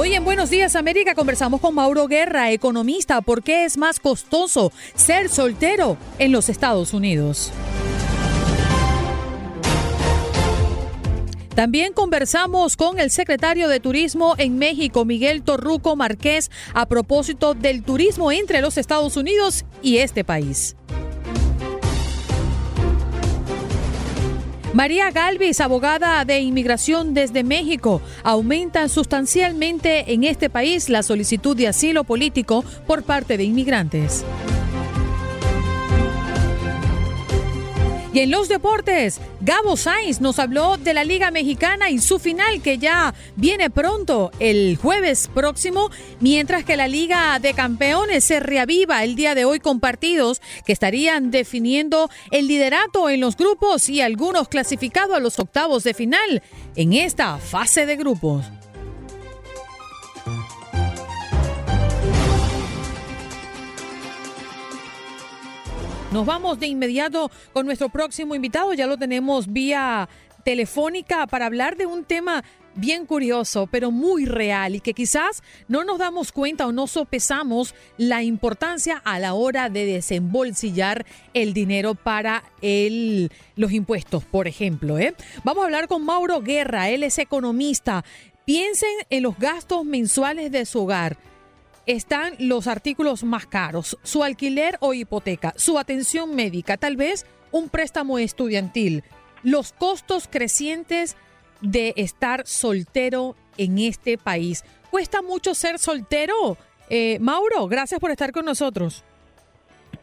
Hoy en Buenos Días América conversamos con Mauro Guerra, economista. ¿Por qué es más costoso ser soltero en los Estados Unidos? También conversamos con el secretario de Turismo en México, Miguel Torruco Márquez, a propósito del turismo entre los Estados Unidos y este país. María Galvis, abogada de inmigración desde México, aumenta sustancialmente en este país la solicitud de asilo político por parte de inmigrantes. Y en los deportes, Gabo Sainz nos habló de la Liga Mexicana y su final que ya viene pronto el jueves próximo, mientras que la Liga de Campeones se reaviva el día de hoy con partidos que estarían definiendo el liderato en los grupos y algunos clasificados a los octavos de final en esta fase de grupos. Nos vamos de inmediato con nuestro próximo invitado. Ya lo tenemos vía telefónica para hablar de un tema bien curioso, pero muy real y que quizás no nos damos cuenta o no sopesamos la importancia a la hora de desembolsillar el dinero para el, los impuestos, por ejemplo. ¿eh? Vamos a hablar con Mauro Guerra, él es economista. Piensen en los gastos mensuales de su hogar están los artículos más caros, su alquiler o hipoteca, su atención médica, tal vez un préstamo estudiantil, los costos crecientes de estar soltero en este país. ¿Cuesta mucho ser soltero? Eh, Mauro, gracias por estar con nosotros.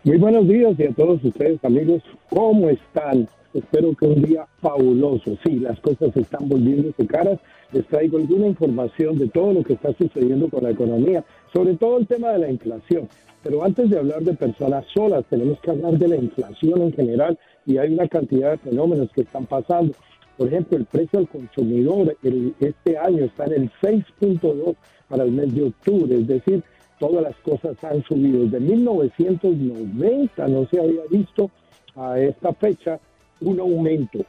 Muy buenos días y a todos ustedes amigos, ¿cómo están? Espero que un día fabuloso. Sí, las cosas se están volviéndose caras. Les traigo alguna información de todo lo que está sucediendo con la economía, sobre todo el tema de la inflación. Pero antes de hablar de personas solas, tenemos que hablar de la inflación en general y hay una cantidad de fenómenos que están pasando. Por ejemplo, el precio al consumidor este año está en el 6.2 para el mes de octubre, es decir, todas las cosas han subido. Desde 1990 no se había visto a esta fecha un aumento.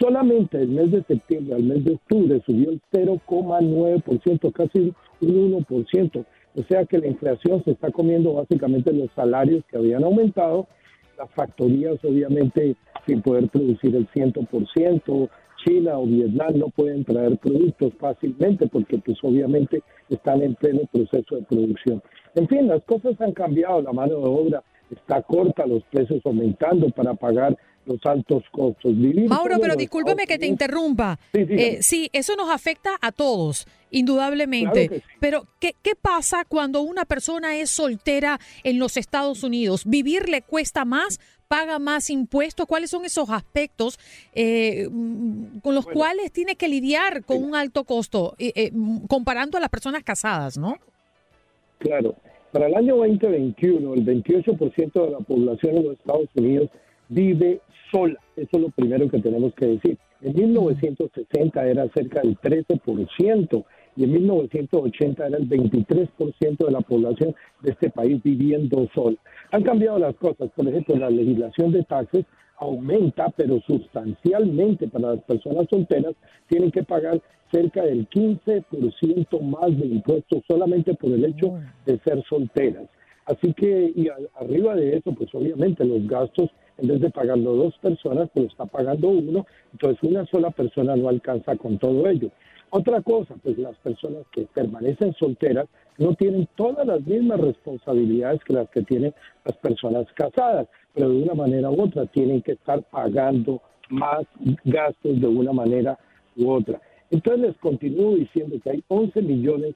Solamente el mes de septiembre al mes de octubre subió el 0,9%, casi un 1%. O sea que la inflación se está comiendo básicamente los salarios que habían aumentado, las factorías obviamente sin poder producir el 100%, China o Vietnam no pueden traer productos fácilmente porque pues obviamente están en pleno proceso de producción. En fin, las cosas han cambiado, la mano de obra está corta, los precios aumentando para pagar los altos costos. Mauro, pero discúlpeme que te interrumpa. Eh, sí, eso nos afecta a todos, indudablemente. Pero, ¿qué, ¿qué pasa cuando una persona es soltera en los Estados Unidos? ¿Vivir le cuesta más? ¿Paga más impuestos? ¿Cuáles son esos aspectos eh, con los cuales tiene que lidiar con un alto costo, eh, comparando a las personas casadas, no? Claro. Para el año 2021, el 28% de la población en los Estados Unidos vive sola. Eso es lo primero que tenemos que decir. En 1960 era cerca del 13% y en 1980 era el 23% de la población de este país viviendo sola. Han cambiado las cosas. Por ejemplo, la legislación de taxes aumenta, pero sustancialmente para las personas solteras tienen que pagar cerca del 15% más de impuestos solamente por el hecho de ser solteras. Así que, y arriba de eso, pues obviamente los gastos en vez de pagarlo dos personas, pues está pagando uno, entonces una sola persona no alcanza con todo ello. Otra cosa, pues las personas que permanecen solteras no tienen todas las mismas responsabilidades que las que tienen las personas casadas, pero de una manera u otra tienen que estar pagando más gastos de una manera u otra. Entonces les continúo diciendo que hay 11 millones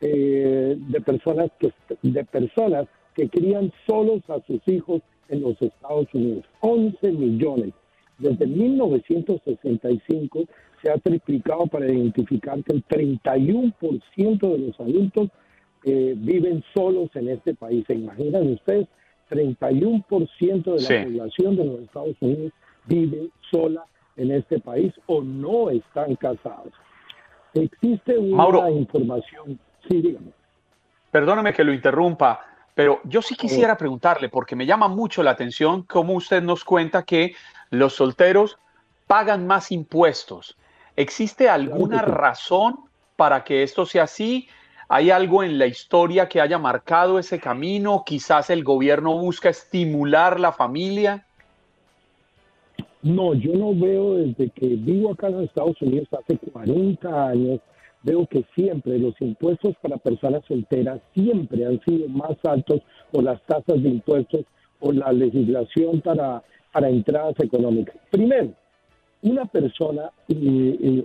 eh, de personas que de personas que crían solos a sus hijos en los Estados Unidos. 11 millones. Desde 1965 se ha triplicado para identificar que el 31% de los adultos eh, viven solos en este país. ¿Se imaginan ustedes? 31% de la población de los Estados Unidos vive sola en este país o no están casados. Existe una información. Sí, dígame. Perdóneme que lo interrumpa, pero yo sí quisiera preguntarle, porque me llama mucho la atención cómo usted nos cuenta que los solteros pagan más impuestos. ¿Existe alguna razón para que esto sea así? ¿Hay algo en la historia que haya marcado ese camino? Quizás el gobierno busca estimular la familia. No, yo no veo desde que vivo acá en los Estados Unidos hace 40 años, veo que siempre los impuestos para personas solteras siempre han sido más altos por las tasas de impuestos o la legislación para, para entradas económicas. Primero, una persona,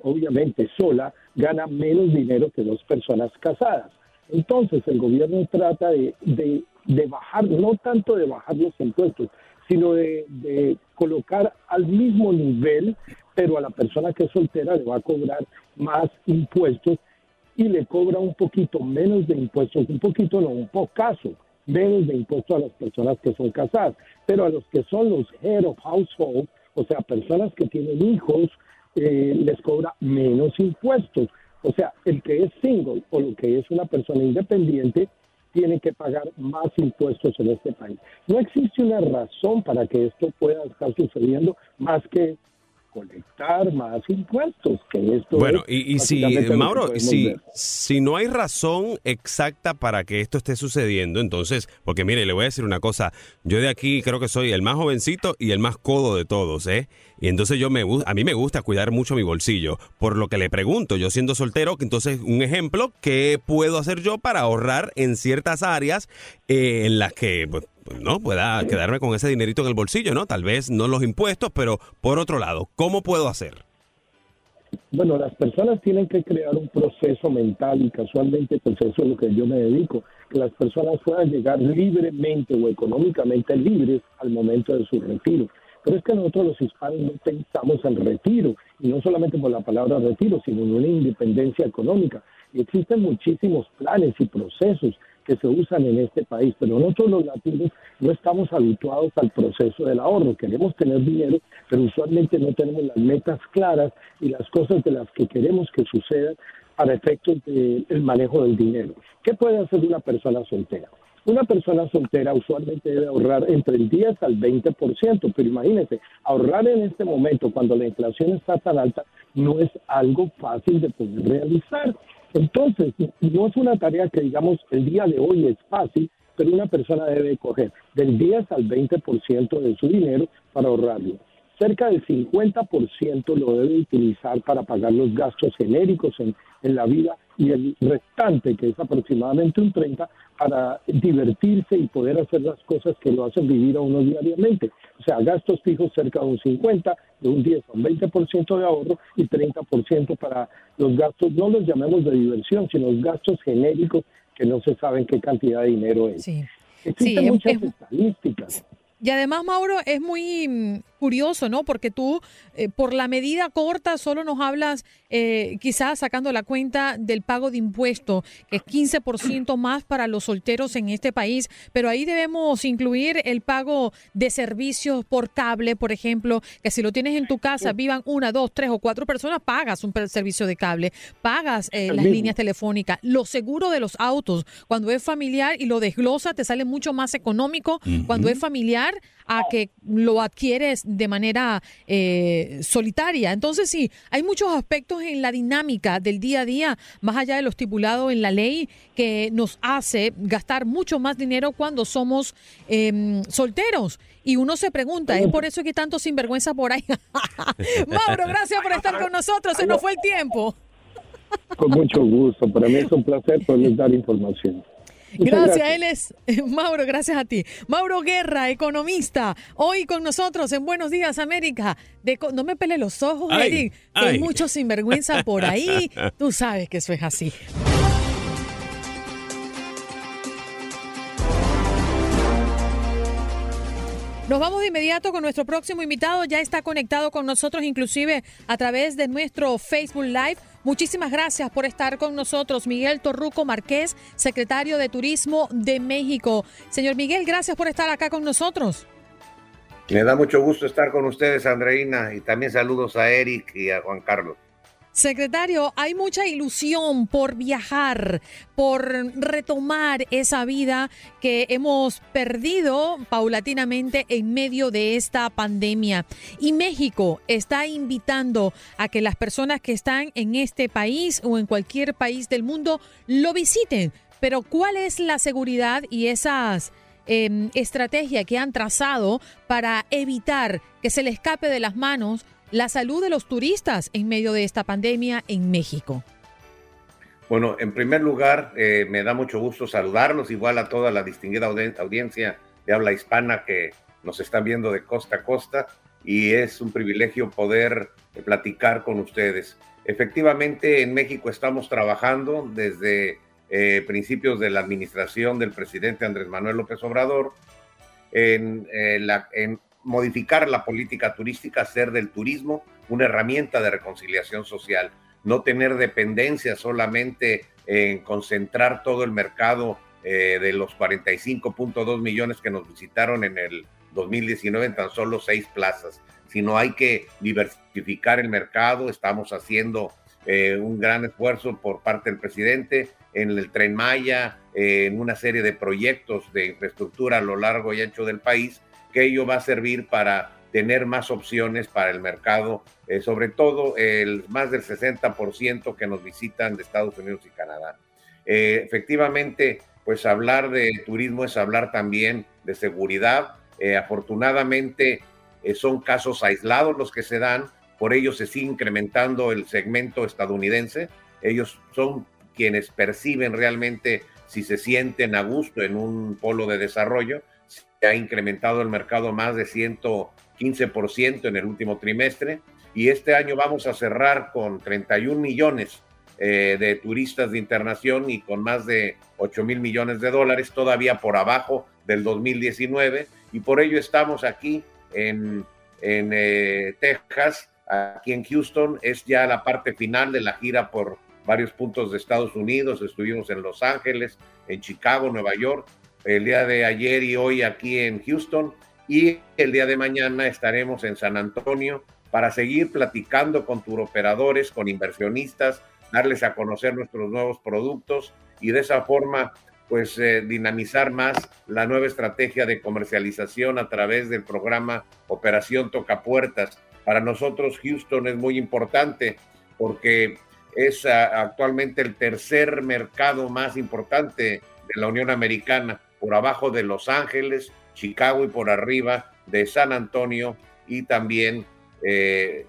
obviamente sola, gana menos dinero que dos personas casadas. Entonces el gobierno trata de, de, bajar, no tanto de bajar los impuestos, sino de, de, colocar al mismo nivel, pero a la persona que es soltera le va a cobrar más impuestos y le cobra un poquito menos de impuestos, un poquito no, un pocaso menos de impuestos a las personas que son casadas, pero a los que son los head of household, o sea, personas que tienen hijos, eh, les cobra menos impuestos. O sea, el que es single o lo que es una persona independiente tiene que pagar más impuestos en este país. No existe una razón para que esto pueda estar sucediendo más que colectar más impuestos, que esto Bueno, y, y si, Mauro, si, si no hay razón exacta para que esto esté sucediendo, entonces, porque mire, le voy a decir una cosa, yo de aquí creo que soy el más jovencito y el más codo de todos, ¿eh? Y entonces yo me a mí me gusta cuidar mucho mi bolsillo, por lo que le pregunto, yo siendo soltero, entonces un ejemplo, ¿qué puedo hacer yo para ahorrar en ciertas áreas eh, en las que pues, pues, no pueda quedarme con ese dinerito en el bolsillo, ¿no? Tal vez no los impuestos, pero por otro lado, ¿cómo puedo hacer? Bueno, las personas tienen que crear un proceso mental y casualmente pues eso es lo que yo me dedico, que las personas puedan llegar libremente o económicamente libres al momento de su retiro. Pero es que nosotros los hispanos no pensamos en retiro, y no solamente por la palabra retiro, sino en una independencia económica. Y existen muchísimos planes y procesos que se usan en este país, pero nosotros los latinos no estamos habituados al proceso del ahorro, queremos tener dinero, pero usualmente no tenemos las metas claras y las cosas de las que queremos que sucedan para efectos del manejo del dinero. ¿Qué puede hacer una persona soltera? Una persona soltera usualmente debe ahorrar entre el 10 al 20%, pero imagínense, ahorrar en este momento cuando la inflación está tan alta no es algo fácil de poder realizar. Entonces, no es una tarea que digamos el día de hoy es fácil, pero una persona debe coger del 10 al 20% de su dinero para ahorrarlo. Cerca del 50% lo debe utilizar para pagar los gastos genéricos en, en la vida y el restante, que es aproximadamente un 30%, para divertirse y poder hacer las cosas que lo hacen vivir a uno diariamente. O sea, gastos fijos cerca de un 50, de un 10 a un 20% de ahorro y 30% para los gastos, no los llamemos de diversión, sino los gastos genéricos que no se saben qué cantidad de dinero es. Sí. Existen muchas estadísticas. Y además, Mauro, es muy mm, curioso, ¿no? Porque tú, eh, por la medida corta, solo nos hablas, eh, quizás sacando la cuenta del pago de impuestos, que es 15% más para los solteros en este país, pero ahí debemos incluir el pago de servicios por cable, por ejemplo, que si lo tienes en tu casa, vivan una, dos, tres o cuatro personas, pagas un servicio de cable, pagas eh, las líneas telefónicas, lo seguro de los autos, cuando es familiar y lo desglosa, te sale mucho más económico cuando es familiar a que lo adquieres de manera eh, solitaria. Entonces sí, hay muchos aspectos en la dinámica del día a día, más allá de lo estipulado en la ley, que nos hace gastar mucho más dinero cuando somos em, solteros. Y uno se pregunta, ¿es por eso que tanto sinvergüenza por ahí? Mauro, gracias por estar con nosotros, se nos fue el tiempo. Con mucho gusto. Para mí es un placer poderles dar información. Gracias, él es Mauro, gracias a ti. Mauro Guerra, economista, hoy con nosotros en Buenos Días América. no me pele los ojos, Eric, que hay mucho sinvergüenza por ahí. Tú sabes que eso es así. Nos vamos de inmediato con nuestro próximo invitado. Ya está conectado con nosotros, inclusive a través de nuestro Facebook Live. Muchísimas gracias por estar con nosotros, Miguel Torruco Márquez, secretario de Turismo de México. Señor Miguel, gracias por estar acá con nosotros. Me da mucho gusto estar con ustedes, Andreina, y también saludos a Eric y a Juan Carlos. Secretario, hay mucha ilusión por viajar, por retomar esa vida que hemos perdido paulatinamente en medio de esta pandemia. Y México está invitando a que las personas que están en este país o en cualquier país del mundo lo visiten. Pero ¿cuál es la seguridad y esas em, estrategias que han trazado para evitar que se le escape de las manos la salud de los turistas en medio de esta pandemia en México? Bueno, en primer lugar, eh, me da mucho gusto saludarlos, igual a toda la distinguida audiencia de habla hispana que nos están viendo de costa a costa y es un privilegio poder eh, platicar con ustedes. Efectivamente, en México estamos trabajando desde eh, principios de la administración del presidente Andrés Manuel López Obrador en, la, en modificar la política turística, hacer del turismo una herramienta de reconciliación social, no tener dependencia solamente en concentrar todo el mercado eh, de los 45.2 millones que nos visitaron en el 2019 en tan solo seis plazas, sino hay que diversificar el mercado. Estamos haciendo eh, un gran esfuerzo por parte del presidente en el tren Maya, eh, en una serie de proyectos de infraestructura a lo largo y ancho del país que ello va a servir para tener más opciones para el mercado, eh, sobre todo el más del 60% que nos visitan de Estados Unidos y Canadá. Eh, efectivamente, pues hablar de turismo es hablar también de seguridad. Eh, afortunadamente son casos aislados los que se dan, por ello se sigue incrementando el segmento estadounidense. Ellos son quienes perciben realmente si se sienten a gusto en un polo de desarrollo ha incrementado el mercado más de 115% en el último trimestre y este año vamos a cerrar con 31 millones eh, de turistas de internación y con más de 8 mil millones de dólares, todavía por abajo del 2019 y por ello estamos aquí en, en eh, Texas, aquí en Houston, es ya la parte final de la gira por varios puntos de Estados Unidos, estuvimos en Los Ángeles, en Chicago, Nueva York, el día de ayer y hoy aquí en Houston y el día de mañana estaremos en San Antonio para seguir platicando con turoperadores, con inversionistas, darles a conocer nuestros nuevos productos y de esa forma pues eh, dinamizar más la nueva estrategia de comercialización a través del programa Operación Toca Puertas. Para nosotros Houston es muy importante porque es ah, actualmente el tercer mercado más importante de la Unión Americana por abajo de Los Ángeles, Chicago y por arriba de San Antonio y también eh,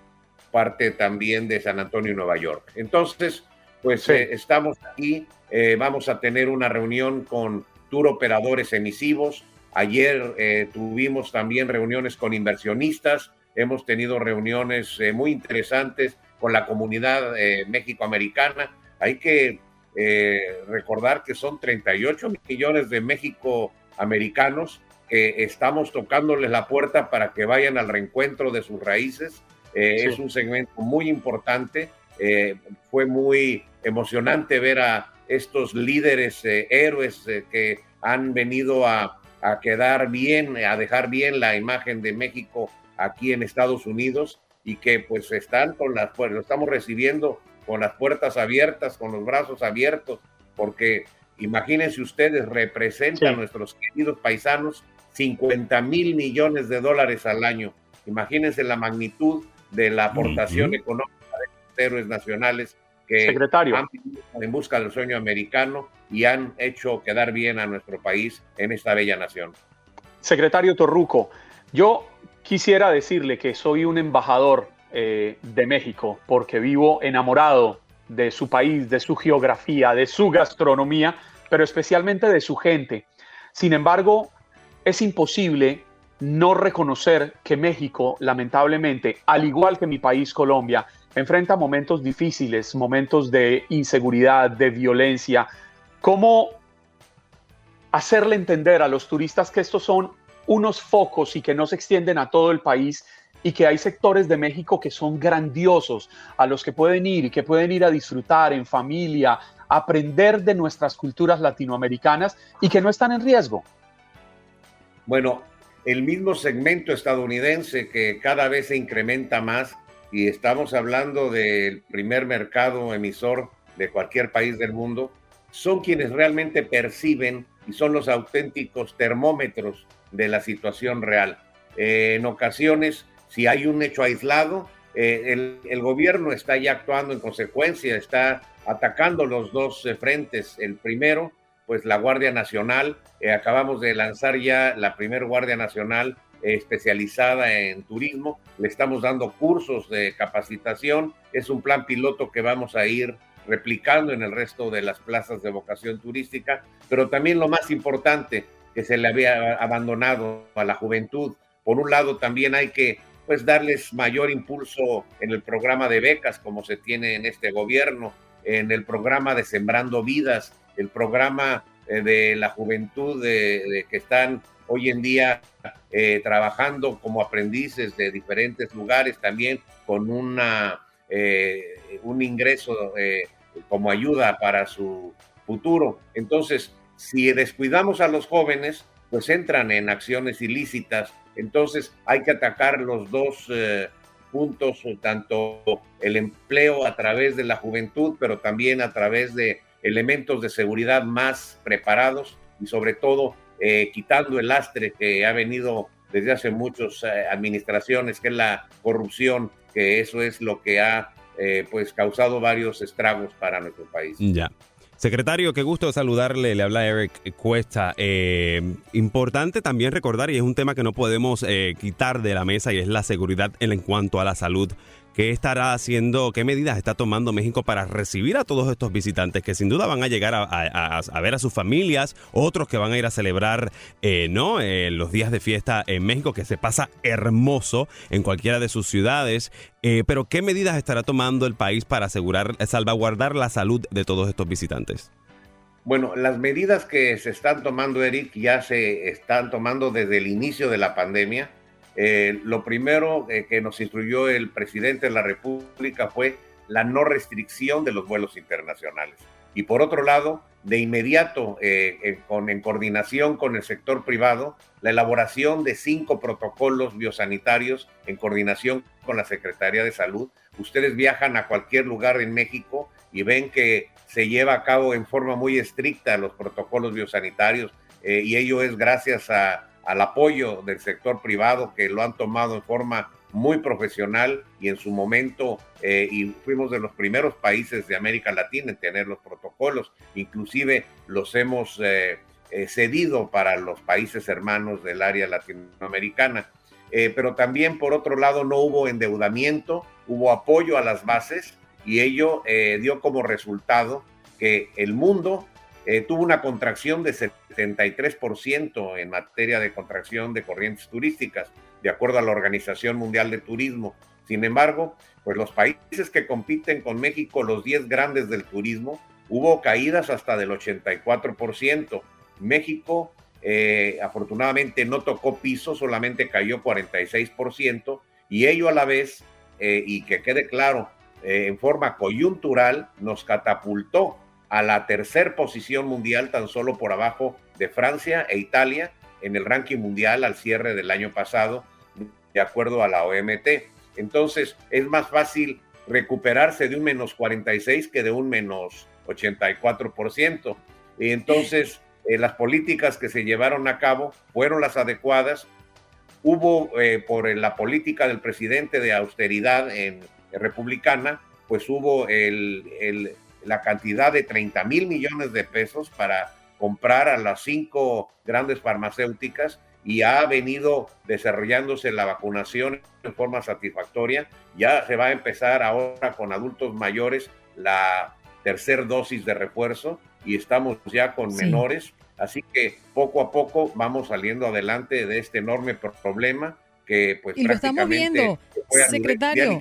parte también de San Antonio y Nueva York. Entonces, pues eh, estamos aquí, eh, vamos a tener una reunión con tour operadores emisivos. Ayer tuvimos también reuniones con inversionistas, hemos tenido reuniones muy interesantes con la comunidad México-americana. Hay que eh, recordar que son 38 millones de México americanos que estamos tocándoles la puerta para que vayan al reencuentro de sus raíces. Eh, es un segmento muy importante. Eh, fue muy emocionante ver a estos líderes héroes que han venido a, a quedar bien, a dejar bien la imagen de México aquí en Estados Unidos y que pues están con las, pues lo estamos recibiendo con las puertas abiertas, con los brazos abiertos, porque imagínense ustedes, representan a nuestros queridos paisanos 50 mil millones de dólares al año. Imagínense la magnitud de la aportación económica de los héroes nacionales que Secretario. han en busca del sueño americano y han hecho quedar bien a nuestro país en esta bella nación. Secretario Torruco, yo quisiera decirle que soy un embajador eh, de México porque vivo enamorado de su país, de su geografía, de su gastronomía, pero especialmente de su gente. Sin embargo, es imposible no reconocer que México, lamentablemente, al igual que mi país Colombia, enfrenta momentos difíciles, momentos de inseguridad, de violencia. ¿Cómo hacerle entender a los turistas que estos son unos focos y que no se extienden a todo el país y que hay sectores de México que son grandiosos, a los que pueden ir y que pueden ir a disfrutar en familia, aprender de nuestras culturas latinoamericanas y que no están en riesgo? Bueno, el mismo segmento estadounidense que cada vez se incrementa más y estamos hablando del primer mercado emisor de cualquier país del mundo, son quienes realmente perciben y son los auténticos termómetros de la situación real. Eh, en ocasiones, si hay un hecho aislado, eh, el, gobierno está ya actuando en consecuencia, está atacando los dos eh, frentes. El primero, pues la Guardia Nacional, acabamos de lanzar ya la primer Guardia Nacional especializada en turismo, le estamos dando cursos de capacitación, es un plan piloto que vamos a ir replicando en el resto de las plazas de vocación turística, pero también lo más importante que se le había abandonado a la juventud. Por un lado, también hay que pues darles mayor impulso en el programa de becas como se tiene en este gobierno, en el programa de Sembrando Vidas, el programa eh, de la juventud de, que están hoy en día eh, trabajando como aprendices de diferentes lugares, también con una, eh, un ingreso como ayuda para su futuro. Entonces, si descuidamos a los jóvenes, pues entran en acciones ilícitas. Entonces, hay que atacar los dos eh, puntos, tanto el empleo a través de la juventud, pero también a través de elementos de seguridad más preparados y sobre todo eh, quitando el lastre que ha venido desde hace muchas eh, administraciones, que es la corrupción, que eso es lo que ha eh, pues causado varios estragos para nuestro país. Ya. Secretario, qué gusto saludarle. Le habla Eric Cuesta. Eh, importante también recordar, y es un tema que no podemos eh, quitar de la mesa, y es la seguridad en cuanto a la salud ¿Qué estará haciendo, qué medidas está tomando México para recibir a todos estos visitantes que sin duda van a llegar a, ver a sus familias, otros que van a ir a celebrar eh, ¿no? Eh, los días de fiesta en México, que se pasa hermoso en cualquiera de sus ciudades? Eh, pero ¿qué medidas estará tomando el país para asegurar, salvaguardar la salud de todos estos visitantes? Bueno, las medidas que se están tomando, Eric, ya se están tomando desde el inicio de la pandemia eh, lo primero eh, que nos instruyó el presidente de la República fue la no restricción de los vuelos internacionales. Y por otro lado, de inmediato, eh, con, en coordinación con el sector privado, la elaboración de cinco protocolos biosanitarios en coordinación con la Secretaría de Salud. Ustedes viajan a cualquier lugar en México y ven que se lleva a cabo en forma muy estricta los protocolos biosanitarios y ello es gracias a al apoyo del sector privado que lo han tomado en forma muy profesional y en su momento eh, y fuimos de los primeros países de América Latina en tener los protocolos, inclusive los hemos eh, eh, cedido para los países hermanos del área latinoamericana. pero también por otro lado no hubo endeudamiento, hubo apoyo a las bases y ello dio como resultado que el mundo eh, tuvo una contracción de 73% en materia de contracción de corrientes turísticas, de acuerdo a la Organización Mundial de Turismo. Sin embargo, pues los países que compiten con México, los 10 grandes del turismo, hubo caídas hasta del 84%. México eh, afortunadamente no tocó piso, solamente cayó 46% y ello a la vez, eh, y que quede claro, en forma coyuntural nos catapultó a la tercer posición mundial, tan solo por abajo de Francia e Italia en el ranking mundial al cierre del año pasado, de acuerdo a la OMT. Entonces, es más fácil recuperarse de un menos 46 que de un menos 84%. Y entonces, eh, las políticas que se llevaron a cabo fueron las adecuadas. Hubo, eh, por la política del presidente de austeridad en, republicana, pues hubo el, el la cantidad de 30 mil millones de pesos para comprar a las cinco grandes farmacéuticas y ha venido desarrollándose la vacunación en forma satisfactoria. Ya se va a empezar ahora con adultos mayores la tercer dosis de refuerzo y estamos ya con menores. Así que poco a poco vamos saliendo adelante de este enorme problema que pues y lo estamos viendo, secretario.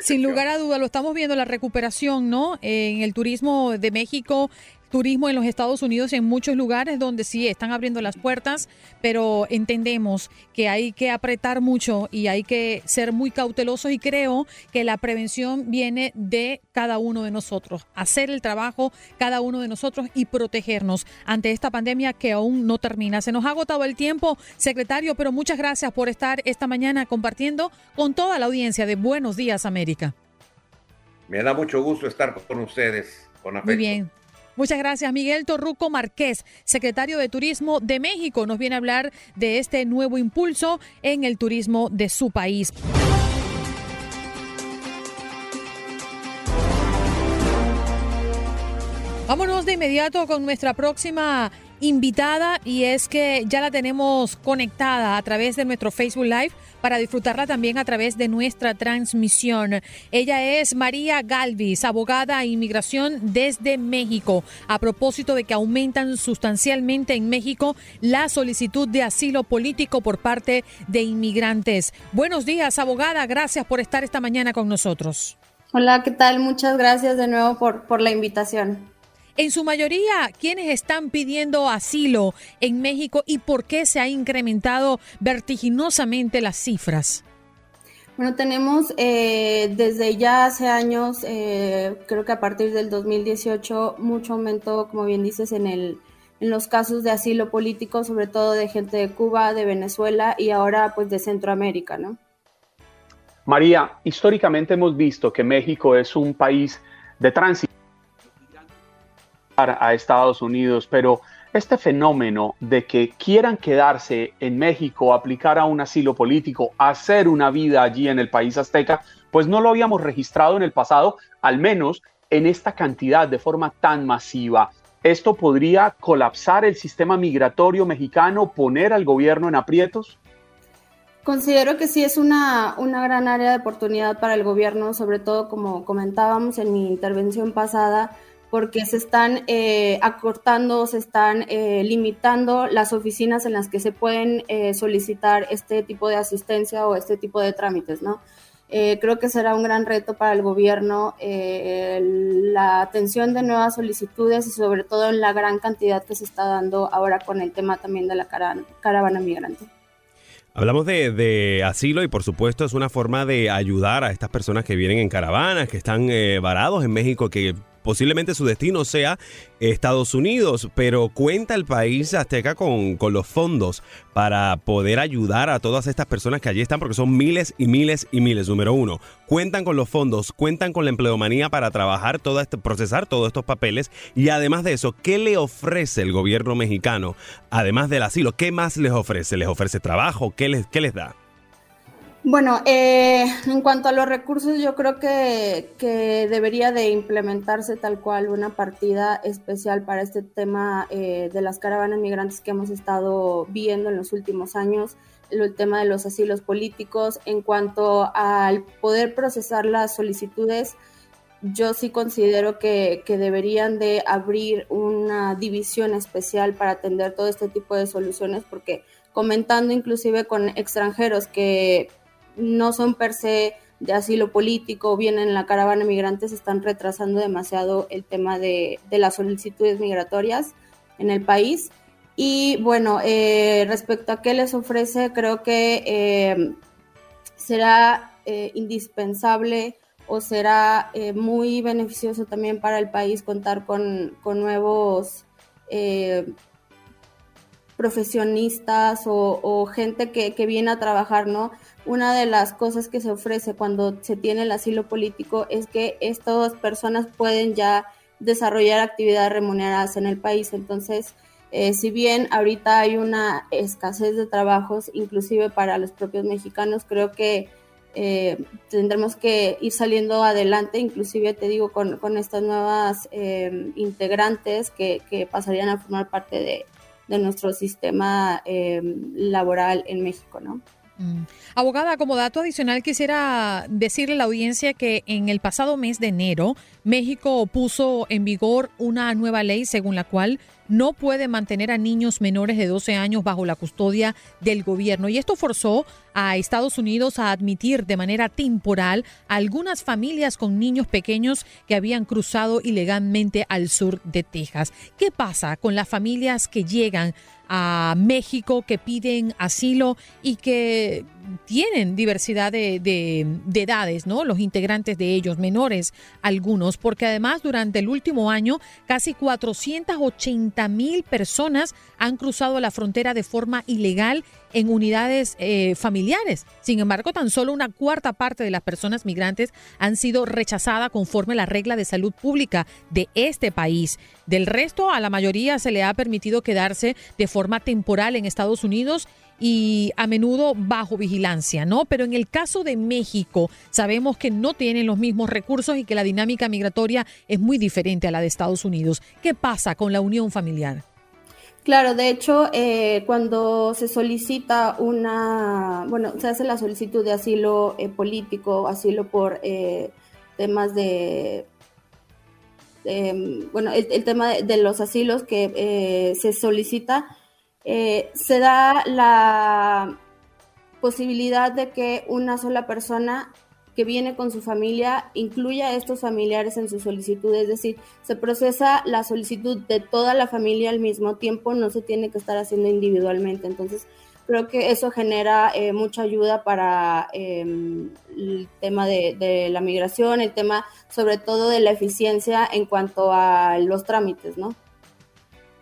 sin lugar a duda, lo estamos viendo la recuperación, ¿no? En el turismo de México turismo en los Estados Unidos en muchos lugares donde sí están abriendo las puertas, pero entendemos que hay que apretar mucho y hay que ser muy cautelosos y creo que la prevención viene de cada uno de nosotros, hacer el trabajo cada uno de nosotros y protegernos ante esta pandemia que aún no termina. Se nos ha agotado el tiempo, secretario, pero muchas gracias por estar esta mañana compartiendo con toda la audiencia de Buenos Días América. Me da mucho gusto estar con ustedes. Con Muy bien. Muchas gracias. Miguel Torruco Márquez, secretario de Turismo de México, nos viene a hablar de este nuevo impulso en el turismo de su país. Vámonos de inmediato con nuestra próxima invitada y es que ya la tenemos conectada a través de nuestro Facebook Live para disfrutarla también a través de nuestra transmisión. Ella es María Galvis, abogada e inmigración desde México, a propósito de que aumentan sustancialmente en México la solicitud de asilo político por parte de inmigrantes. Buenos días, abogada, gracias por estar esta mañana con nosotros. Hola, ¿qué tal? Muchas gracias de nuevo por la invitación. En su mayoría, ¿quiénes están pidiendo asilo en México y por qué se ha incrementado vertiginosamente las cifras? Bueno, tenemos eh, desde ya hace años, eh, creo que a partir del 2018, mucho aumento, como bien dices, en, el, en los casos de asilo político, sobre todo de gente de Cuba, de Venezuela y ahora pues de Centroamérica, ¿no? María, históricamente hemos visto que México es un país de tránsito a Estados Unidos, pero este fenómeno de que quieran quedarse en México, aplicar a un asilo político, hacer una vida allí en el país azteca, pues no lo habíamos registrado en el pasado, al menos en esta cantidad, de forma tan masiva. ¿Esto podría colapsar el sistema migratorio mexicano, poner al gobierno en aprietos? Considero que sí es una, una gran área de oportunidad para el gobierno, sobre todo como comentábamos en mi intervención pasada, porque se están eh, acortando, se están eh, limitando las oficinas en las que se pueden eh, solicitar este tipo de asistencia o este tipo de trámites, ¿no? creo que será un gran reto para el gobierno la atención de nuevas solicitudes y sobre todo en la gran cantidad que se está dando ahora con el tema también de la caravana migrante. Hablamos de, de, asilo y por supuesto es una forma de ayudar a estas personas que vienen en caravanas, que están varados en México, que posiblemente su destino sea Estados Unidos, pero cuenta el país azteca con, con los fondos para poder ayudar a todas estas personas que allí están, porque son miles y miles y miles. Número uno, cuentan con los fondos, cuentan con la empleomanía para trabajar, todo este, procesar todos estos papeles y además de eso, ¿qué le ofrece el gobierno mexicano? Además del asilo, ¿qué más les ofrece? ¿Les ofrece trabajo? ¿Qué les, qué les da? Bueno, eh, en cuanto a los recursos, yo creo que, debería de implementarse tal cual una partida especial para este tema eh, de las caravanas migrantes que hemos estado viendo en los últimos años, el tema de los asilos políticos. En cuanto al poder procesar las solicitudes, yo sí considero que, que deberían de abrir una división especial para atender todo este tipo de soluciones, porque comentando inclusive con extranjeros que no son per se de asilo político, vienen en la caravana migrante, se están retrasando demasiado el tema de, las solicitudes migratorias en el país. Y bueno, eh, respecto a qué les ofrece, creo que eh, será eh, indispensable o será muy beneficioso también para el país contar con, con nuevos profesionistas o, gente que, que, viene a trabajar, ¿no? Una de las cosas que se ofrece cuando se tiene el asilo político es que estas personas pueden ya desarrollar actividades remuneradas en el país. Entonces, eh, si bien ahorita hay una escasez de trabajos, inclusive para los propios mexicanos, creo que eh, tendremos que ir saliendo adelante, inclusive te digo, con, estas nuevas eh, integrantes que, que pasarían a formar parte de, de nuestro sistema eh, laboral en México, ¿no? Mm. Abogada, como dato adicional quisiera decirle a la audiencia que en el pasado mes de enero México puso en vigor una nueva ley según la cual no puede mantener a niños menores de 12 años bajo la custodia del gobierno. Y esto forzó a Estados Unidos a admitir de manera temporal a algunas familias con niños pequeños que habían cruzado ilegalmente al sur de Texas. ¿Qué pasa con las familias que llegan a México, que piden asilo y que tienen diversidad de, de, edades, ¿no? Los integrantes de ellos, menores algunos, porque además durante el último año casi 480 mil personas han cruzado la frontera de forma ilegal en unidades eh, familiares. Sin embargo, tan solo una cuarta parte de las personas migrantes han sido rechazadas conforme la regla de salud pública de este país. Del resto, a la mayoría se le ha permitido quedarse de forma temporal en Estados Unidos y a menudo bajo vigilancia, ¿no? Pero en el caso de México, sabemos que no tienen los mismos recursos y que la dinámica migratoria es muy diferente a la de Estados Unidos. ¿Qué pasa con la unión familiar? Claro, de hecho, eh, cuando se solicita una, bueno, se hace la solicitud de asilo eh, político, asilo por eh, temas de, em, bueno, el, tema de, los asilos que se solicita, se da la posibilidad de que una sola persona que viene con su familia incluya a estos familiares en su solicitud, es decir, se procesa la solicitud de toda la familia al mismo tiempo, no se tiene que estar haciendo individualmente. Entonces, creo que eso genera eh, mucha ayuda para em, el tema de, de, la migración, el tema sobre todo de la eficiencia en cuanto a los trámites, ¿no?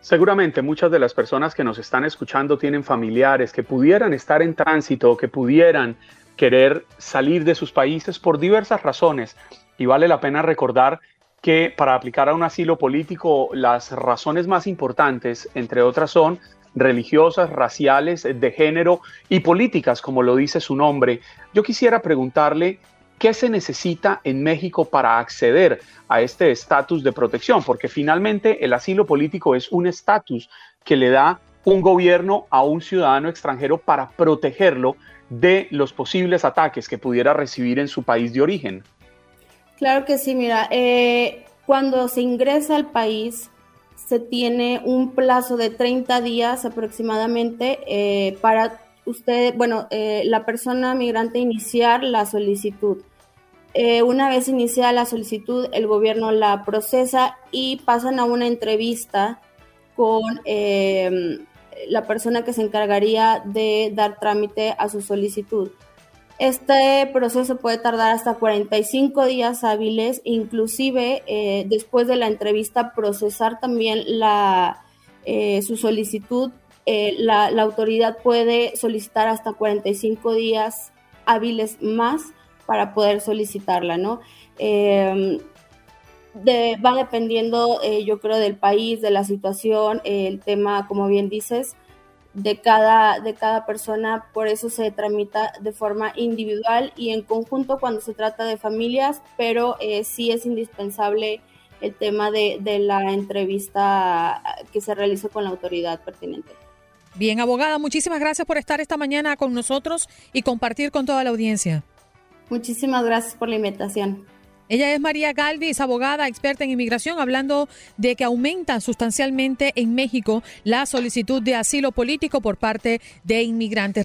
Seguramente muchas de las personas que nos están escuchando tienen familiares que pudieran estar en tránsito, que pudieran querer salir de sus países por diversas razones. Y vale la pena recordar que para aplicar a un asilo político las razones más importantes, entre otras, son religiosas, raciales, de género y políticas, como lo dice su nombre. Yo quisiera preguntarle qué se necesita en México para acceder a este estatus de protección, porque finalmente el asilo político es un estatus que le da un gobierno a un ciudadano extranjero para protegerlo de los posibles ataques que pudiera recibir en su país de origen? Claro que sí, mira, eh, cuando se ingresa al país se tiene un plazo de 30 días aproximadamente eh, para usted, bueno, eh, la persona migrante iniciar la solicitud. Una vez iniciada la solicitud, el gobierno la procesa y pasan a una entrevista con la persona que se encargaría de dar trámite a su solicitud. Este proceso puede tardar hasta 45 días hábiles, inclusive eh, después de la entrevista procesar también la, eh, su solicitud. Eh, la, autoridad puede solicitar hasta 45 días hábiles más para poder solicitarla, ¿no? Em, va dependiendo, eh, yo creo, del país, de la situación, el tema, como bien dices, de cada, de cada persona, por eso se tramita de forma individual y en conjunto cuando se trata de familias, pero eh, sí es indispensable el tema de, de la entrevista que se realice con la autoridad pertinente. Bien, abogada, muchísimas gracias por estar esta mañana con nosotros y compartir con toda la audiencia. Muchísimas gracias por la invitación. Ella es María Galvis, abogada, experta en inmigración, hablando de que aumenta sustancialmente en México la solicitud de asilo político por parte de inmigrantes.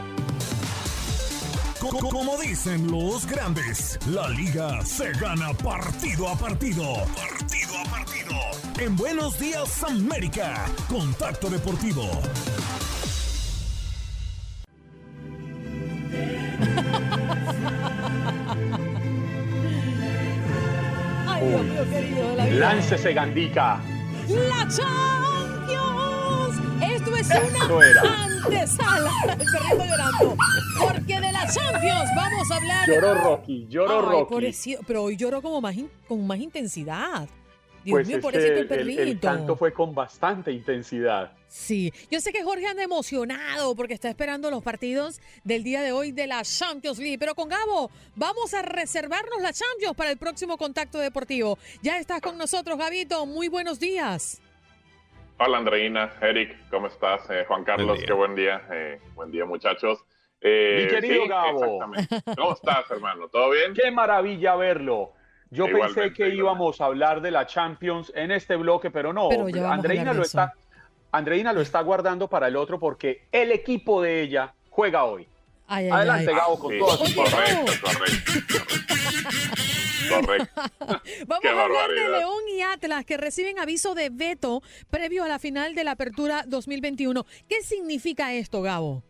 Como dicen los grandes, la liga se gana partido a partido. Partido a partido. en Buenos Días América. Contacto Deportivo. Ay, Dios mío, querido de la vida. Láncese, Gandica. ¡La Champions! Esto es Eso una era. antesala. El perrito llorando. Porque de la Champions vamos a hablar. Lloró Rocky, lloró Ay, Rocky. pobrecito, pero hoy lloró como más in- con más intensidad. Dios Pues mío, es pobrecito que el el, el canto fue con bastante intensidad. Sí, yo sé que Jorge anda emocionado porque está esperando los partidos del día de hoy de la Champions League. Pero con Gabo, vamos a reservarnos la Champions para el próximo contacto deportivo. Ya estás con nosotros, Gabito. Muy buenos días. Hola Andreina, Eric, ¿cómo estás? Eh, Juan Carlos, qué buen día. Eh, buen día muchachos. Eh, Mi querido sí, Gabo. exactamente. ¿Cómo estás, hermano? ¿Todo bien? Qué maravilla verlo. Yo Igualmente, pensé que igualmente. íbamos a hablar de la Champions en este bloque, pero no. Pero Andreina lo está, Andreina lo está guardando para el otro porque el equipo de ella juega hoy. Ay, ay, Adelante, ay. Gabo, con Sí, todas sus Oye, correcto, correcto. Correcto. Vamos Qué a hablar de. León y Atlas que reciben aviso de veto previo a la final de la Apertura 2021. ¿Qué significa esto, Gabo?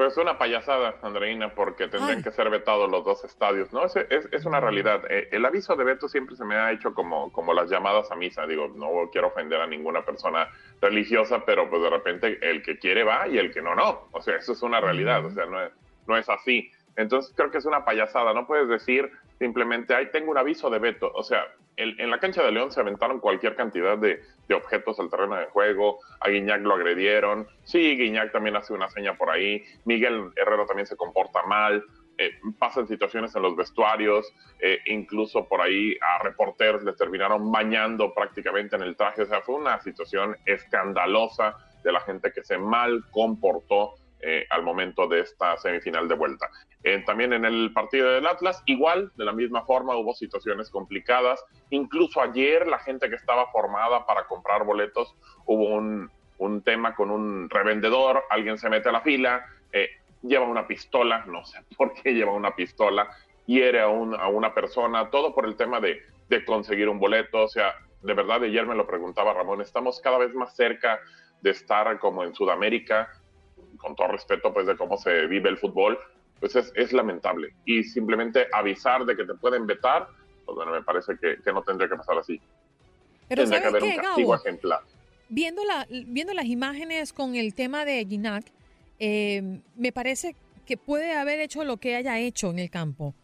Pues una payasada, Andreina, porque tendrían Ay. que ser vetados los dos estadios. No, es, es, es una realidad. Eh, el aviso de veto siempre se me ha hecho como, como las llamadas a misa. Digo, no quiero ofender a ninguna persona religiosa, pero pues de repente el que quiere va y el que no, no. O sea, eso es una realidad. O sea, no es, no es así. Entonces creo que es una payasada. No puedes decir simplemente, ahí tengo un aviso de veto. O sea, en la cancha de León se aventaron cualquier cantidad de, de objetos al terreno de juego. A Guiñac lo agredieron. Sí, Guiñac también hace una seña por ahí. Miguel Herrera también se comporta mal. Eh, pasan situaciones en los vestuarios. eh, incluso por ahí a reporteros les terminaron bañando prácticamente en el traje. O sea, fue una situación escandalosa de la gente que se mal comportó eh, al momento de esta semifinal de vuelta. Eh, también en el partido del Atlas, igual, de la misma forma, hubo situaciones complicadas. Incluso ayer la gente que estaba formada para comprar boletos, hubo un, un tema con un revendedor, alguien se mete a la fila, eh, lleva una pistola, no sé por qué lleva una pistola, hiere a, un- a una persona, todo por el tema de, de conseguir un boleto. O sea, de verdad, ayer me lo preguntaba Ramón, estamos cada vez más cerca de estar como en Sudamérica, con todo respeto, pues de cómo se vive el fútbol, pues es, es lamentable. Y simplemente avisar de que te pueden vetar, pues bueno, me parece que, que no tendría que pasar así. Pero tendría que ¿sabes haber qué, un castigo Gabo? ejemplar. Viendo, la, viendo las imágenes con el tema de Ginac, eh, me parece que puede haber hecho lo que haya hecho en el campo.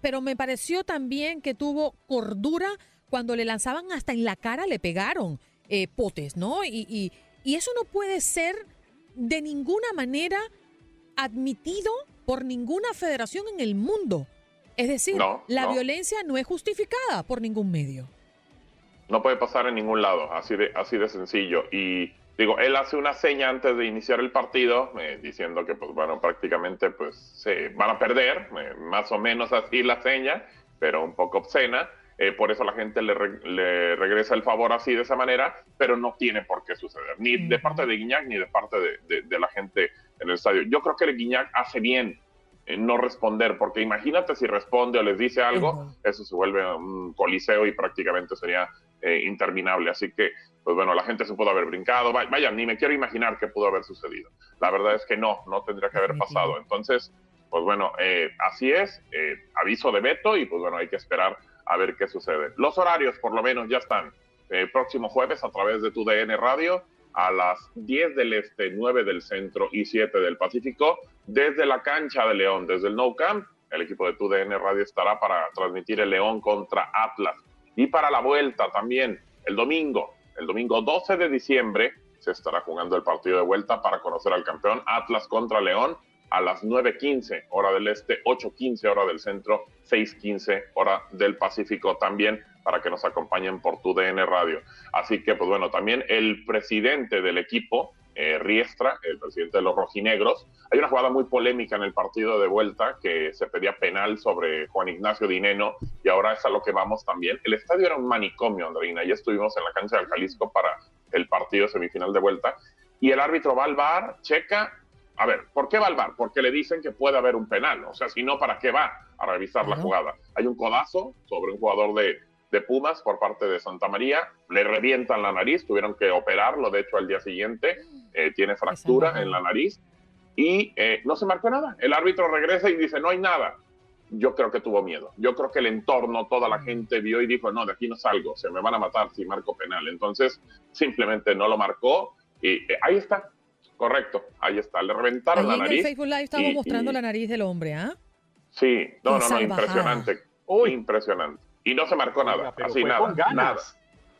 Pero me pareció también que tuvo cordura cuando le lanzaban hasta en la cara, le pegaron eh, potes, ¿no? Y, y- y eso no puede ser de ninguna manera admitido por ninguna federación en el mundo. Es decir, No, la no. violencia no es justificada por ningún medio. No puede pasar en ningún lado, así de, así de sencillo. Y digo, él hace una seña antes de iniciar el partido, eh, diciendo que, pues bueno, prácticamente pues se van a perder, eh, más o menos así la seña, pero un poco obscena. Eh, por eso la gente le, re- le regresa el favor así de esa manera, pero no tiene por qué suceder, ni de parte de Guiñac ni de parte de, de- de la gente en el estadio. Yo creo que el Guiñac hace bien en no responder, porque imagínate si responde o les dice algo, eso se vuelve un coliseo y prácticamente sería eh, interminable. Así que, pues bueno, la gente se pudo haber brincado. Va- Vaya, ni me quiero imaginar qué pudo haber sucedido. La verdad es que no, no tendría que haber pasado. Entonces, pues bueno, eh, así es, eh, aviso de veto y pues bueno, hay que esperar a ver qué sucede. Los horarios, por lo menos, ya están. Eh, próximo jueves a través de tu DN Radio a las 10 del Este, 9 del Centro y 7 del Pacífico, desde la cancha de León, desde el No Camp. El equipo de tu DN Radio estará para transmitir el León contra Atlas. Y para la vuelta también, el domingo, el domingo 12 de diciembre, se estará jugando el partido de vuelta para conocer al campeón Atlas contra León a las 9.15 hora del este, 8.15 hora del centro, 6.15 hora del Pacífico también para que nos acompañen por tu DN Radio. Así que, pues bueno, también el presidente del equipo, eh, Riestra, el presidente de los rojinegros, hay una jugada muy polémica en el partido de vuelta que se pedía penal sobre Juan Ignacio Dineno y ahora es a lo que vamos también. El estadio era un manicomio, Andreina, ya estuvimos en la cancha del Jalisco para el partido semifinal de vuelta y el árbitro va al bar, checa. A ver, ¿por qué va al bar? Porque le dicen que puede haber un penal. O sea, si no, ¿para qué va a revisar la jugada? Hay un codazo sobre un jugador de, de Pumas por parte de Santa María, le revientan la nariz, tuvieron que operarlo, de hecho al día siguiente eh, tiene fractura en la nariz y eh, no se marcó nada. El árbitro regresa y dice, no hay nada. Yo creo que tuvo miedo. Yo creo que el entorno, toda la gente vio y dijo, no, de aquí no salgo, se me van a matar si marco penal. Entonces, simplemente no lo marcó y eh, ahí está. Correcto, ahí está. Le reventaron la nariz. En el Facebook Live estamos mostrando la nariz del hombre, ¿ah? Sí, no, no, no, impresionante. Impresionante. Y no se marcó nada, así nada, nada,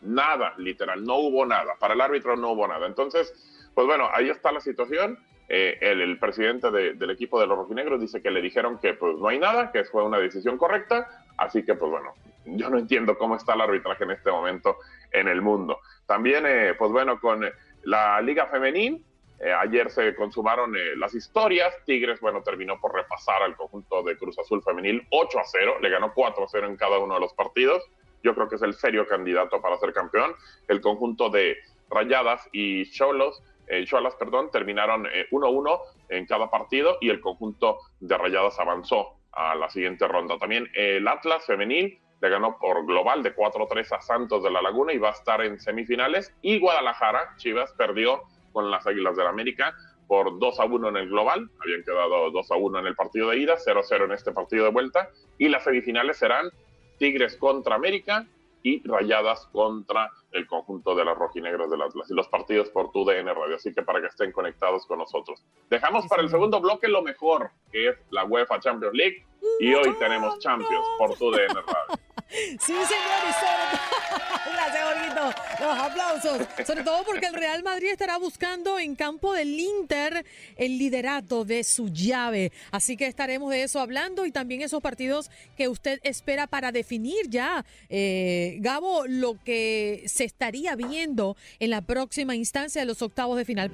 nada, literal, no hubo nada. Para el árbitro no hubo nada. Entonces, pues bueno, ahí está la situación. Eh, el, presidente del equipo de los rojinegros dice que le dijeron que pues no hay nada, que fue una decisión correcta, así que pues bueno, yo no entiendo cómo está el arbitraje en este momento en el mundo. También, eh, pues bueno, con la Liga Femenil, eh, ayer se consumaron las historias. Tigres, bueno, terminó por repasar al conjunto de Cruz Azul Femenil 8 a 0. Le ganó 4 a 0 en cada uno de los partidos. Yo creo que es el serio candidato para ser campeón. El conjunto de Rayadas y Cholos eh, Cholas, perdón, terminaron 1-1 eh, en cada partido y el conjunto de Rayadas avanzó a la siguiente ronda. También el Atlas femenil le ganó por global de 4-3 a Santos de la Laguna y va a estar en semifinales. Y Guadalajara, Chivas, perdió con las Águilas del la América por 2 a 1 en el global. Habían quedado 2 a 1 en el partido de ida, 0 a 0 en este partido de vuelta. Y las semifinales serán Tigres contra América y Rayadas contra el conjunto de las rojinegras del Atlas y los partidos por tu DN Radio. Así que para que estén conectados con nosotros. Dejamos para el segundo bloque lo mejor, que es la UEFA Champions League. Y hoy tenemos Champions por tu DN Radio. Sí, señores. Gracias, Jorgito. Los aplausos. Sobre todo porque el Real Madrid estará buscando en campo del Inter el liderato de su llave. Así que estaremos de eso hablando y también esos partidos que usted espera para definir ya, eh, Gabo, lo que se estaría viendo en la próxima instancia de los octavos de final.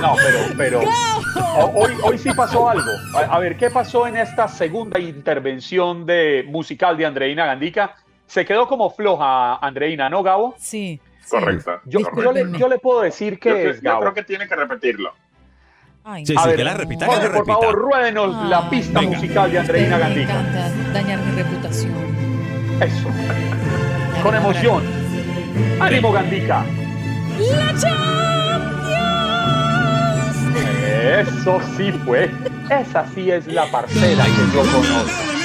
No, pero, pero hoy, hoy sí pasó algo. A, ver, ¿qué pasó en esta segunda intervención de musical de Andreina Gandica? Se quedó como floja Andreina, ¿no, Gabo? Sí. Correcto. Yo, yo, le, puedo decir que es, Yo creo que tiene que repetirlo. Ay, sí, sí, que la repita, que la repita. Por favor, ruédenos la pista musical de Andreina Gandica. Me encanta dañar mi reputación. Eso. Con emoción. ¡Ánimo, Gandica! ¡La Eso sí fue. Esa sí es la parcela que yo conozco.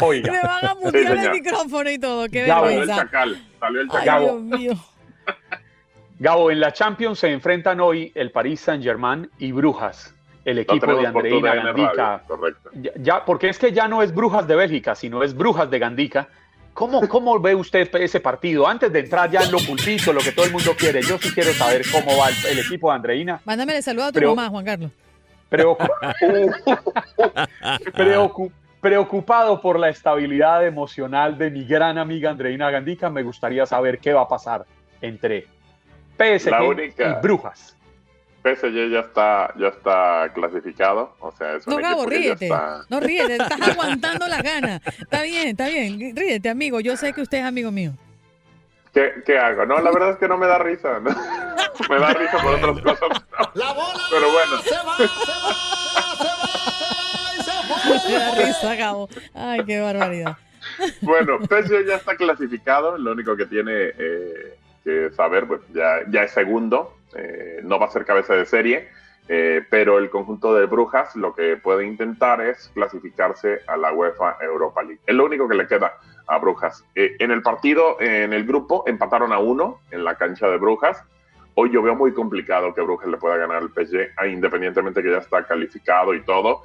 Oiga. Me van a mutear el micrófono y todo. Qué Gabo, Salió el chacal. Salió el chacal. Ay, Dios mío. Gabo, en la Champions se enfrentan hoy el Paris Saint-Germain y Brujas, el equipo de Andreina Gandica. Correcto. Ya, porque es que ya no es Brujas de Bélgica, sino es Brujas de Gandica. ¿Cómo, ¿Cómo ve usted ese partido? Antes de entrar ya en lo pulpito, lo que todo el mundo quiere, yo sí quiero saber cómo va el, equipo de Andreina. Mándame el saludo a tu mamá, Juan Carlos. preocupado por la estabilidad emocional de mi gran amiga Andreina Gandica, me gustaría saber qué va a pasar entre PSG y Brujas. PSG ya está, ya está clasificado. O sea, es no, Gabo, ríete. No ríete, estás aguantando las ganas. Está bien, está bien. Ríete, amigo. Yo sé que usted es amigo mío. ¿Qué, ¿Qué, hago? No, la verdad es que no me da risa. ¿no? me da risa por otras cosas. La bola Pero bueno. Se va, se va, se va, se va. Me da risa, Gabo. Ay, qué barbaridad. Bueno, PSG ya está clasificado. Lo único que tiene eh, que saber, pues ya, ya es segundo eh, no va a ser cabeza de serie, eh, pero el conjunto de Brujas lo que puede intentar es clasificarse a la UEFA Europa League. Es lo único que le queda a Brujas. Eh, en el partido, en el grupo, empataron a uno en la cancha de Brujas. Hoy yo veo muy complicado que Brujas le pueda ganar al PSG, ah, independientemente que ya está calificado y todo.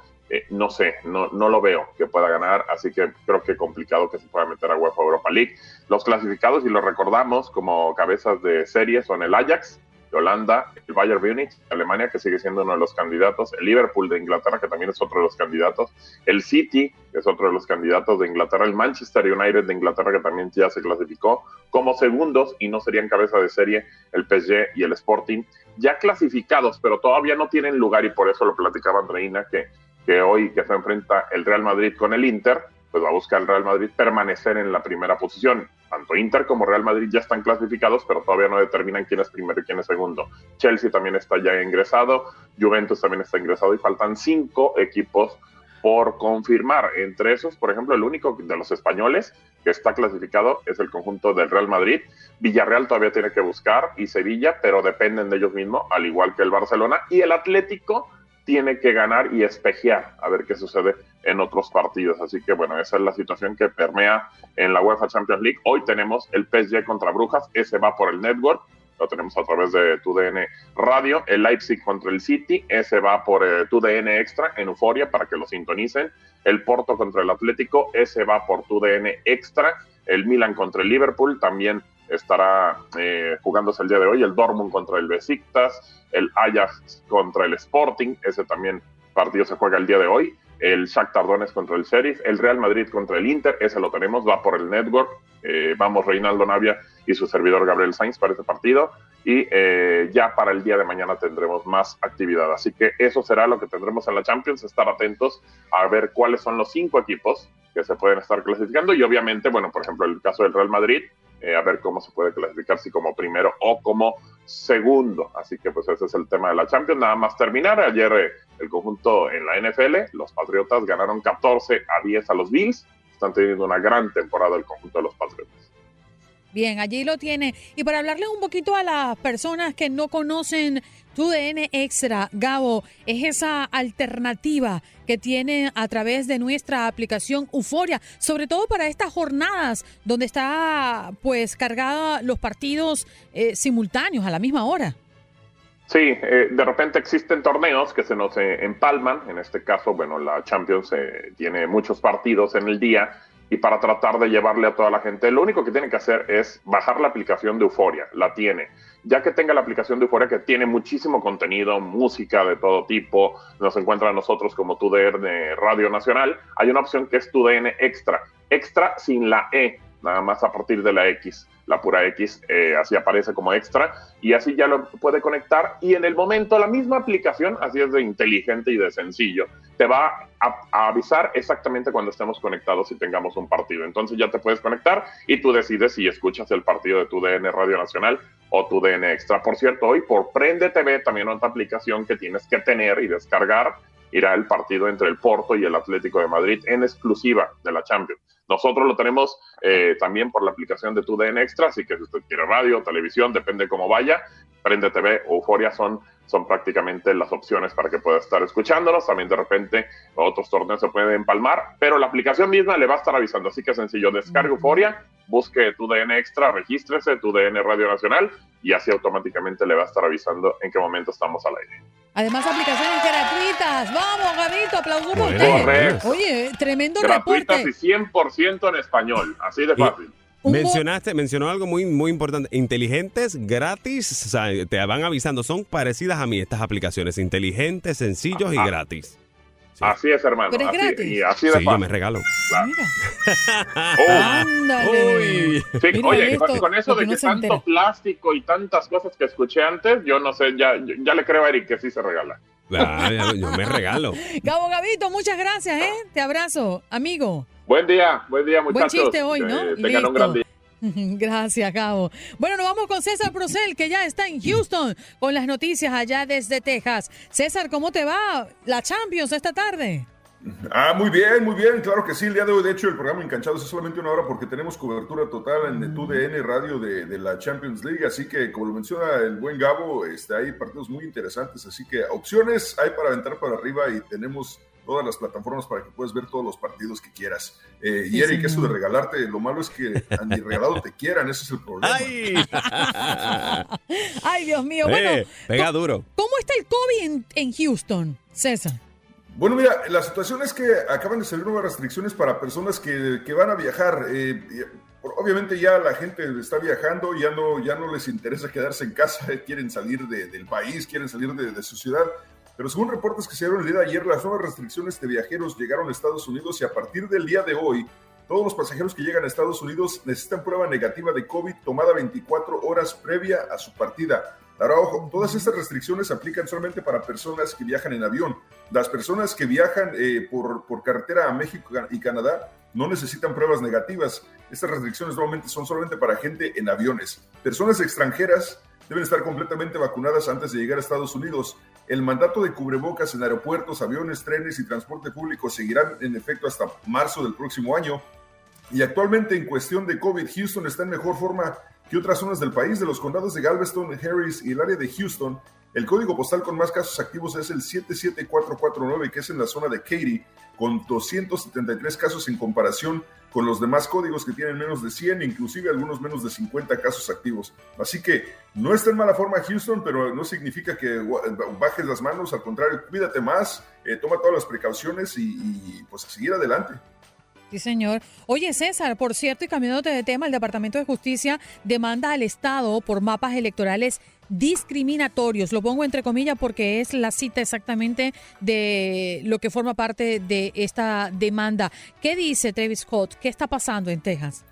no sé, no, no lo veo que pueda ganar, así que creo que complicado que se pueda meter a UEFA Europa League. Los clasificados, y los recordamos como cabezas de serie, son el Ajax, Holanda, el Bayern Munich, Alemania, que sigue siendo uno de los candidatos, el Liverpool de Inglaterra, que también es otro de los candidatos, el City, que es otro de los candidatos de Inglaterra, el Manchester United de Inglaterra, que también ya se clasificó como segundos y no serían cabeza de serie el PSG y el Sporting, ya clasificados, pero todavía no tienen lugar y por eso lo platicaba Andreina, que, que hoy que se enfrenta el Real Madrid con el Inter, pues va a buscar el Real Madrid permanecer en la primera posición. tanto Inter como Real Madrid ya están clasificados, pero todavía no determinan quién es primero y quién es segundo. Chelsea también está ya ingresado, Juventus también está ingresado y faltan cinco equipos por confirmar. Entre esos, por ejemplo, el único de los españoles que está clasificado es el conjunto del Real Madrid. Villarreal todavía tiene que buscar y Sevilla, pero dependen de ellos mismos, al igual que el Barcelona. Y el Atlético tiene que ganar y espejear a ver qué sucede en otros partidos. Así que bueno, esa es la situación que permea en la UEFA Champions League. Hoy tenemos el PSG contra Brujas, ese va por el network. Lo tenemos a través de TUDN Radio, el Leipzig contra el City, ese va por eh, TUDN Extra en Euforia para que lo sintonicen, el Porto contra el Atlético, ese va por TUDN Extra, el Milan contra el Liverpool también estará eh, jugándose el día de hoy, el Dortmund contra el Besiktas, el Ajax contra el Sporting, ese también partido se juega el día de hoy, el Shakhtar Donetsk contra el Sheriff, el Real Madrid contra el Inter, ese lo tenemos, va por el Network, eh, vamos Reinaldo Navia y su servidor Gabriel Sainz para ese partido y eh, ya para el día de mañana tendremos más actividad. Así que eso será lo que tendremos en la Champions, estar atentos a ver cuáles son los cinco equipos que se pueden estar clasificando y obviamente, bueno, por ejemplo, el caso del Real Madrid, eh, a ver cómo se puede clasificar, si como primero o como segundo. Así que pues ese es el tema de la Champions. Nada más terminar, ayer el conjunto en la NFL, los Patriotas ganaron 14 a 10 a los Bills están teniendo una gran temporada el conjunto de los Patriotas. Bien, allí lo tiene. Y para hablarle un poquito a las personas que no conocen tu DN Extra, Gabo, es esa alternativa que tiene a través de nuestra aplicación Euforia, sobre todo para estas jornadas donde está pues cargada los partidos eh, simultáneos a la misma hora. Sí, eh, de repente existen torneos que se nos eh, empalman. En este caso, bueno, la Champions tiene muchos partidos en el día y para tratar de llevarle a toda la gente, lo único que tiene que hacer es bajar la aplicación de Euforia. La tiene. Ya que tenga la aplicación de Euforia que tiene muchísimo contenido, música de todo tipo, nos encuentra a nosotros como TUDN Radio Nacional, hay una opción que es TUDN Extra. Extra sin la E, nada más a partir de la X la pura X, eh, así aparece como extra y así ya lo puede conectar y en el momento la misma aplicación, así es de inteligente y de sencillo, te va a, avisar exactamente cuando estemos conectados y tengamos un partido. Entonces ya te puedes conectar y tú decides si escuchas el partido de tu DN Radio Nacional o tu DN Extra. Por cierto, hoy por Prende TV, también otra aplicación que tienes que tener y descargar, irá el partido entre el Porto y el Atlético de Madrid en exclusiva de la Champions. Nosotros lo tenemos eh, también por la aplicación de TUDN Extra, así que si usted quiere radio, televisión, depende cómo vaya, Prende TV o Euforia son, son prácticamente las opciones para que pueda estar escuchándonos. También de repente otros torneos se pueden empalmar, pero la aplicación misma le va a estar avisando, así que sencillo, descargue Euforia, busque TUDN Extra, regístrese, TUDN Radio Nacional y así automáticamente le va a estar avisando en qué momento estamos al aire. Además, aplicaciones gratuitas. Vamos, Gabito, aplausos por usted. Oye, tremendo gratuitas y 100% en español. Así de fácil. Mencionaste, mencionó algo muy, muy importante. Inteligentes, gratis, o sea, te van avisando. Son parecidas a mí estas aplicaciones. Inteligentes, sencillos y gratis. Así es, hermano. Pero es así, gratis. Y así de Sí, fácil. yo me regalo. Oh. Ándale. Uy. Sí, Mira oye, esto, con, eso de que tanto entera. plástico y tantas cosas que escuché antes, yo no sé, ya, ya le creo a Eric que sí se regala. Ah, yo- yo me regalo. Gabo Gabito, muchas gracias, ¿eh? Te abrazo, amigo. Buen día, buen día, Buen muchachos. chiste hoy, ¿no? Que tengan un gran día. Gracias, Gabo. Bueno, nos vamos con César Procel, que ya está en Houston con las noticias allá desde Texas. César, ¿cómo te va la Champions esta tarde? Ah, muy bien, muy bien, claro que sí. El día de hoy, de hecho, el programa Enganchados es solamente una hora porque tenemos cobertura total en tu DN Radio de, de la Champions League. Así que, como lo menciona el buen Gabo, este, hay partidos muy interesantes. Así que opciones hay para aventar para arriba y tenemos todas las plataformas para que puedas ver todos los partidos que quieras. Eh, y Sí, Eric, eso de regalarte, lo malo es que a ni regalado te quieran, ese es el problema. ¡Ay! Ay, Dios mío. Bueno, Eh, pega duro. ¿cómo está el COVID en, en Houston, César? Bueno, mira, la situación es que acaban de salir nuevas restricciones para personas que, que van a viajar. Eh, y, obviamente ya la gente está viajando, ya no, ya no les interesa quedarse en casa, quieren salir de- del país, quieren salir de, de su ciudad. Pero según reportes que se dieron el día de ayer, las nuevas restricciones de viajeros llegaron a Estados Unidos y a partir del día de hoy, todos los pasajeros que llegan a Estados Unidos necesitan prueba negativa de COVID tomada 24 horas previa a su partida. Ahora, todas estas restricciones aplican solamente para personas que viajan en avión. Las personas que viajan eh, por, por carretera a México y Canadá no necesitan pruebas negativas. Estas restricciones normalmente son solamente para gente en aviones. Personas extranjeras deben estar completamente vacunadas antes de llegar a Estados Unidos. El mandato de cubrebocas en aeropuertos, aviones, trenes y transporte público seguirán en efecto hasta marzo del próximo año. Y actualmente en cuestión de COVID, Houston está en mejor forma que otras zonas del país. De los condados de Galveston, Harris y el área de Houston, el código postal con más casos activos es el 77449, que es en la zona de Katy, con 273 casos en comparación con los demás códigos que tienen menos de 100, inclusive algunos menos de 50 casos activos. Así que no está en mala forma Houston, pero no significa que bajes las manos, al contrario, cuídate más, eh, toma todas las precauciones y, y pues a seguir adelante. Sí, señor. Oye, César, por cierto, y cambiándote de tema, el Departamento de Justicia demanda al Estado por mapas electorales discriminatorios. Lo pongo entre comillas porque es la cita exactamente de lo que forma parte de esta demanda. ¿Qué dice Travis Scott? ¿Qué está pasando en Texas?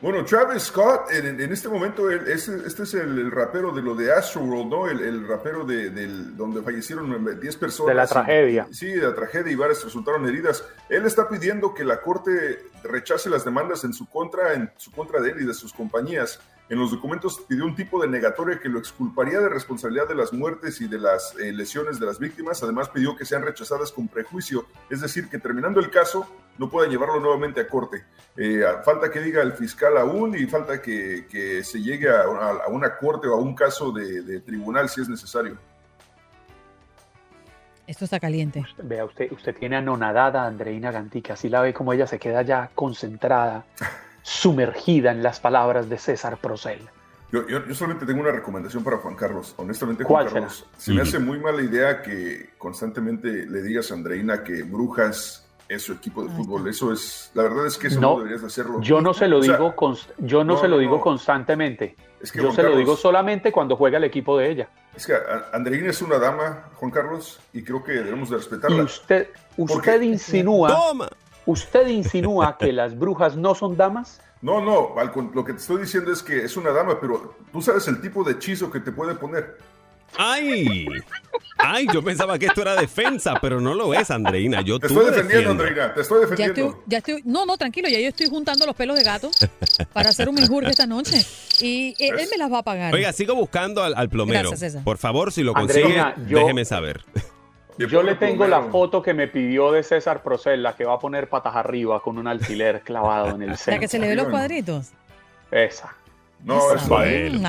Bueno, Travis Scott, en, este momento, este, este, es el, rapero de lo de Astroworld, ¿no? El, rapero de, donde fallecieron 10 personas. De la tragedia. sí, de la tragedia y varias resultaron heridas. Él está pidiendo que la corte rechace las demandas en su contra, en su contra de él y de sus compañías. En los documentos pidió un tipo de negatoria que lo exculparía de responsabilidad de las muertes y de las eh, lesiones de las víctimas. Además, pidió que sean rechazadas con prejuicio, es decir, que terminando el caso no pueda llevarlo nuevamente a corte. Eh, falta que diga el fiscal aún y falta que, se llegue a, una corte o a un caso de, tribunal si es necesario. Esto está caliente. Vea, usted, usted tiene anonadada a Andreina Gantica, así la ve como ella se queda ya concentrada. sumergida en las palabras de César Procel. Yo, yo, solamente tengo una recomendación para Juan Carlos. Honestamente, Juan Carlos, se me hace muy mala idea que constantemente le digas a Andreina que Brujas es su equipo de fútbol. Eso es, la verdad es que eso no, deberías hacerlo. Yo no se lo digo, yo no, se lo digo constantemente. Es que yo se lo digo solamente cuando juega el equipo de ella. Es que Andreina es una dama, Juan Carlos, y creo que debemos de respetarla. Y usted, usted insinúa. Toma. ¿Usted insinúa que las brujas no son damas? No, no, lo que te estoy diciendo es que es una dama, pero tú sabes el tipo de hechizo que te puede poner. ¡Ay! ¡Ay! Yo pensaba que esto era defensa, pero no lo es, Andreina. Yo te estoy defendiendo, Andreina. Te estoy defendiendo. Ya estoy, no, no, tranquilo. Ya yo estoy juntando los pelos de gato para hacer un menjurje esta noche. Y él, me las va a pagar. Oiga, sigo buscando al, plomero. Por favor, si lo consigue, déjeme saber. Yo le tengo la foto que me pidió de César Procel, la que va a poner patas arriba con un alfiler clavado en el centro. La que se le ve los cuadritos. Esa. No, es para él.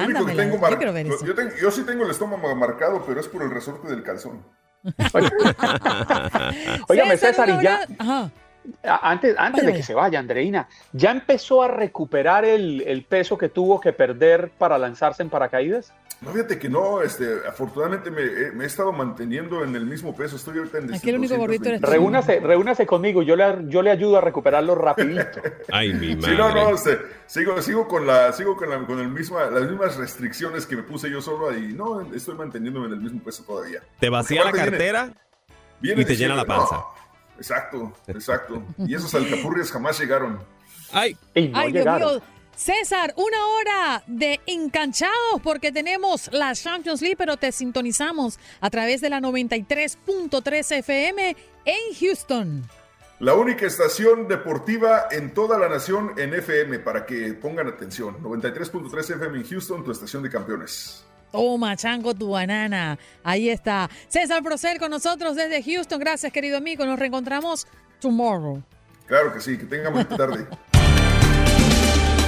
yo, sí tengo el estómago marcado, pero es por el resorte del calzón. Óigame, César, y ya. Antes, antes de que se vaya, Andreina, ¿ya empezó a recuperar el, el peso que tuvo que perder para lanzarse en paracaídas? No, fíjate que no, este, afortunadamente me, he estado manteniendo en el mismo peso, estoy ahorita en Aquí el único gordito eres reúnase, reúnase conmigo, yo le, yo le ayudo a recuperarlo rapidito. Ay, mi madre. Sí, no, no, este, sigo, sigo con, la, sigo con, la, con el misma, las mismas restricciones que me puse yo solo y no, estoy manteniéndome en el mismo peso todavía. ¿Te vacía la cartera y te llena la panza? Exacto, exacto. Y esos alcapurrias jamás llegaron. Ay, Ay Dios mío. César, una hora de enganchados porque tenemos la Champions League, pero te sintonizamos a través de la 93.3 FM en Houston. La única estación deportiva en toda la nación en FM, para que pongan atención. 93.3 FM en Houston, tu estación de campeones. Toma, chango, tu banana. Ahí está. César Procel con nosotros desde Houston. Gracias, querido amigo. Nos reencontramos tomorrow. Claro que sí, que tenga buena tarde.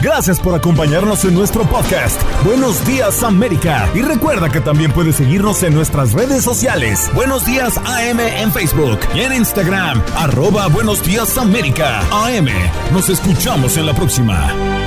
Gracias por acompañarnos en nuestro podcast. Buenos días América. Y recuerda que también puedes seguirnos en nuestras redes sociales. Buenos días AM en Facebook y en Instagram. Arroba Buenos días América. AM. Nos escuchamos en la próxima.